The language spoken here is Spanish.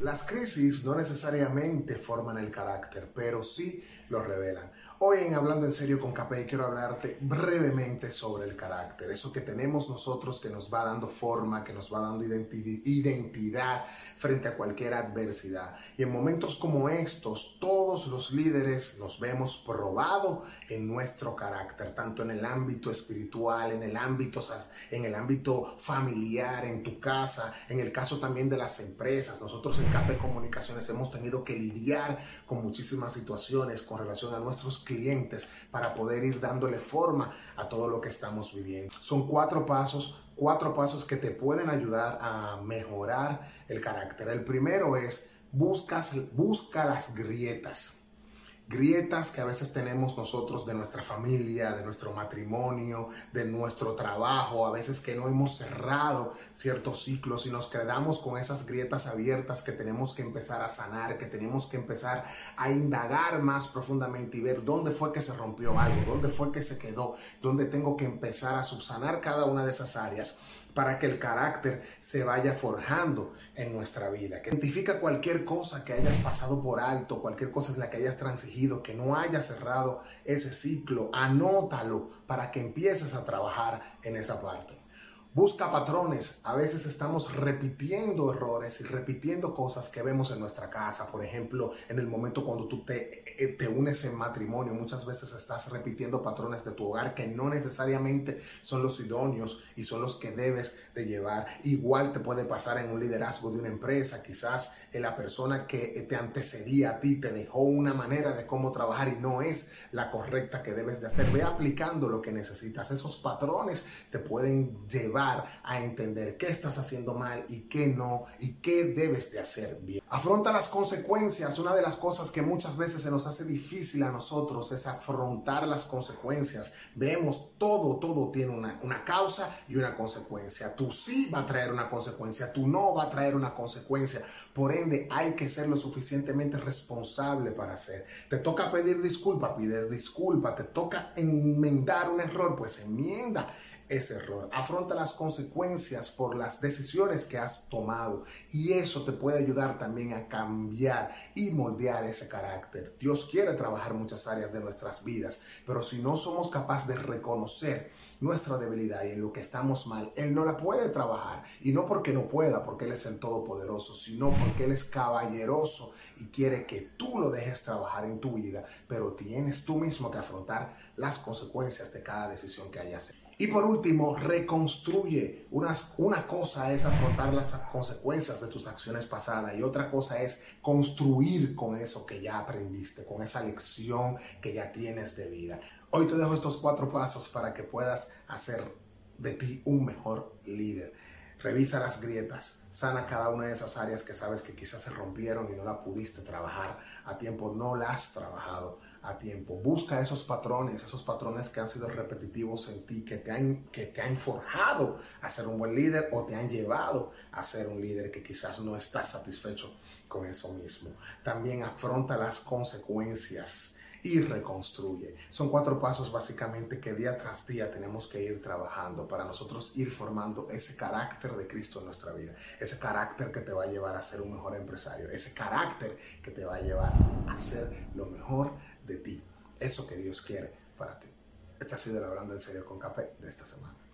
Las crisis no necesariamente forman el carácter, pero sí lo revelan. Hoy en Hablando en Serio con Capé quiero hablarte brevemente sobre el carácter, eso que tenemos nosotros que nos va dando forma, que nos va dando identidad frente a cualquier adversidad. Y en momentos como estos, todos los líderes nos vemos probado en nuestro carácter, tanto en el ámbito espiritual, en el ámbito, en el ámbito familiar, en tu casa, en el caso también de las empresas. Nosotros en Capé Comunicaciones hemos tenido que lidiar con muchísimas situaciones con relación a nuestros clientes para poder ir dándole forma a todo lo que estamos viviendo. Son cuatro pasos, cuatro pasos que te pueden ayudar a mejorar el carácter. El primero es buscas, busca las grietas grietas que a veces tenemos nosotros de nuestra familia, de nuestro matrimonio, de nuestro trabajo, a veces que no hemos cerrado ciertos ciclos y nos quedamos con esas grietas abiertas que tenemos que empezar a sanar, que tenemos que empezar a indagar más profundamente y ver dónde fue que se rompió algo, dónde fue que se quedó, dónde tengo que empezar a subsanar cada una de esas áreas para que el carácter se vaya forjando en nuestra vida. Que identifica cualquier cosa que hayas pasado por alto, cualquier cosa en la que hayas transigido, que no hayas cerrado ese ciclo, anótalo para que empieces a trabajar en esa parte. Busca patrones. A veces estamos repitiendo errores y repitiendo cosas que vemos en nuestra casa. Por ejemplo, en el momento cuando tú te, eh, te, unes en matrimonio, muchas veces estás repitiendo patrones de tu hogar que no necesariamente son los idóneos y son los que debes de llevar. Igual te puede pasar en un liderazgo de una empresa. Quizás la persona que te antecedía a ti te dejó una manera de cómo trabajar y no es la correcta que debes de hacer. Ve aplicando lo que necesitas. Esos patrones te pueden llevar a entender qué estás haciendo mal y qué no y qué debes de hacer bien. Afronta las consecuencias. Una de las cosas que muchas veces se nos hace difícil a nosotros es afrontar las consecuencias. Vemos todo, todo tiene una, una causa y una consecuencia. Tú sí va a traer una consecuencia, tú no va a traer una consecuencia. Por ende, hay que ser lo suficientemente responsable para hacer. Te toca pedir disculpa, pide disculpa. Te toca enmendar un error, pues enmienda ese error. Afronta las consecuencias por las decisiones que has tomado y eso te puede ayudar también a cambiar y moldear ese carácter. Dios quiere trabajar muchas áreas de nuestras vidas, pero si no somos capaces de reconocer nuestra debilidad y en lo que estamos mal, Él no la puede trabajar. Y no porque no pueda, porque Él es el Todopoderoso, sino porque Él es caballeroso y quiere que tú lo dejes trabajar en tu vida, pero tienes tú mismo que afrontar las consecuencias de cada decisión que hayas hecho. Y por último, reconstruye. Una, una cosa es afrontar las consecuencias de tus acciones pasadas y otra cosa es construir con eso que ya aprendiste, con esa lección que ya tienes de vida. Hoy te dejo estos cuatro pasos para que puedas hacer de ti un mejor líder. Revisa las grietas, sana cada una de esas áreas que sabes que quizás se rompieron y no la pudiste trabajar a tiempo, no las has trabajado a tiempo. Busca esos patrones, esos patrones que han sido repetitivos en ti, que te han, que te han forjado a ser un buen líder o te han llevado a ser un líder que quizás no está satisfecho con eso mismo. También afronta las consecuencias y reconstruye. Son cuatro pasos básicamente que día tras día tenemos que ir trabajando para nosotros ir formando ese carácter de Cristo en nuestra vida, ese carácter que te va a llevar a ser un mejor empresario, ese carácter que te va a llevar a ser lo mejor de ti, eso que Dios quiere para ti. Este ha sido el Hablando en Serio con Café de esta semana.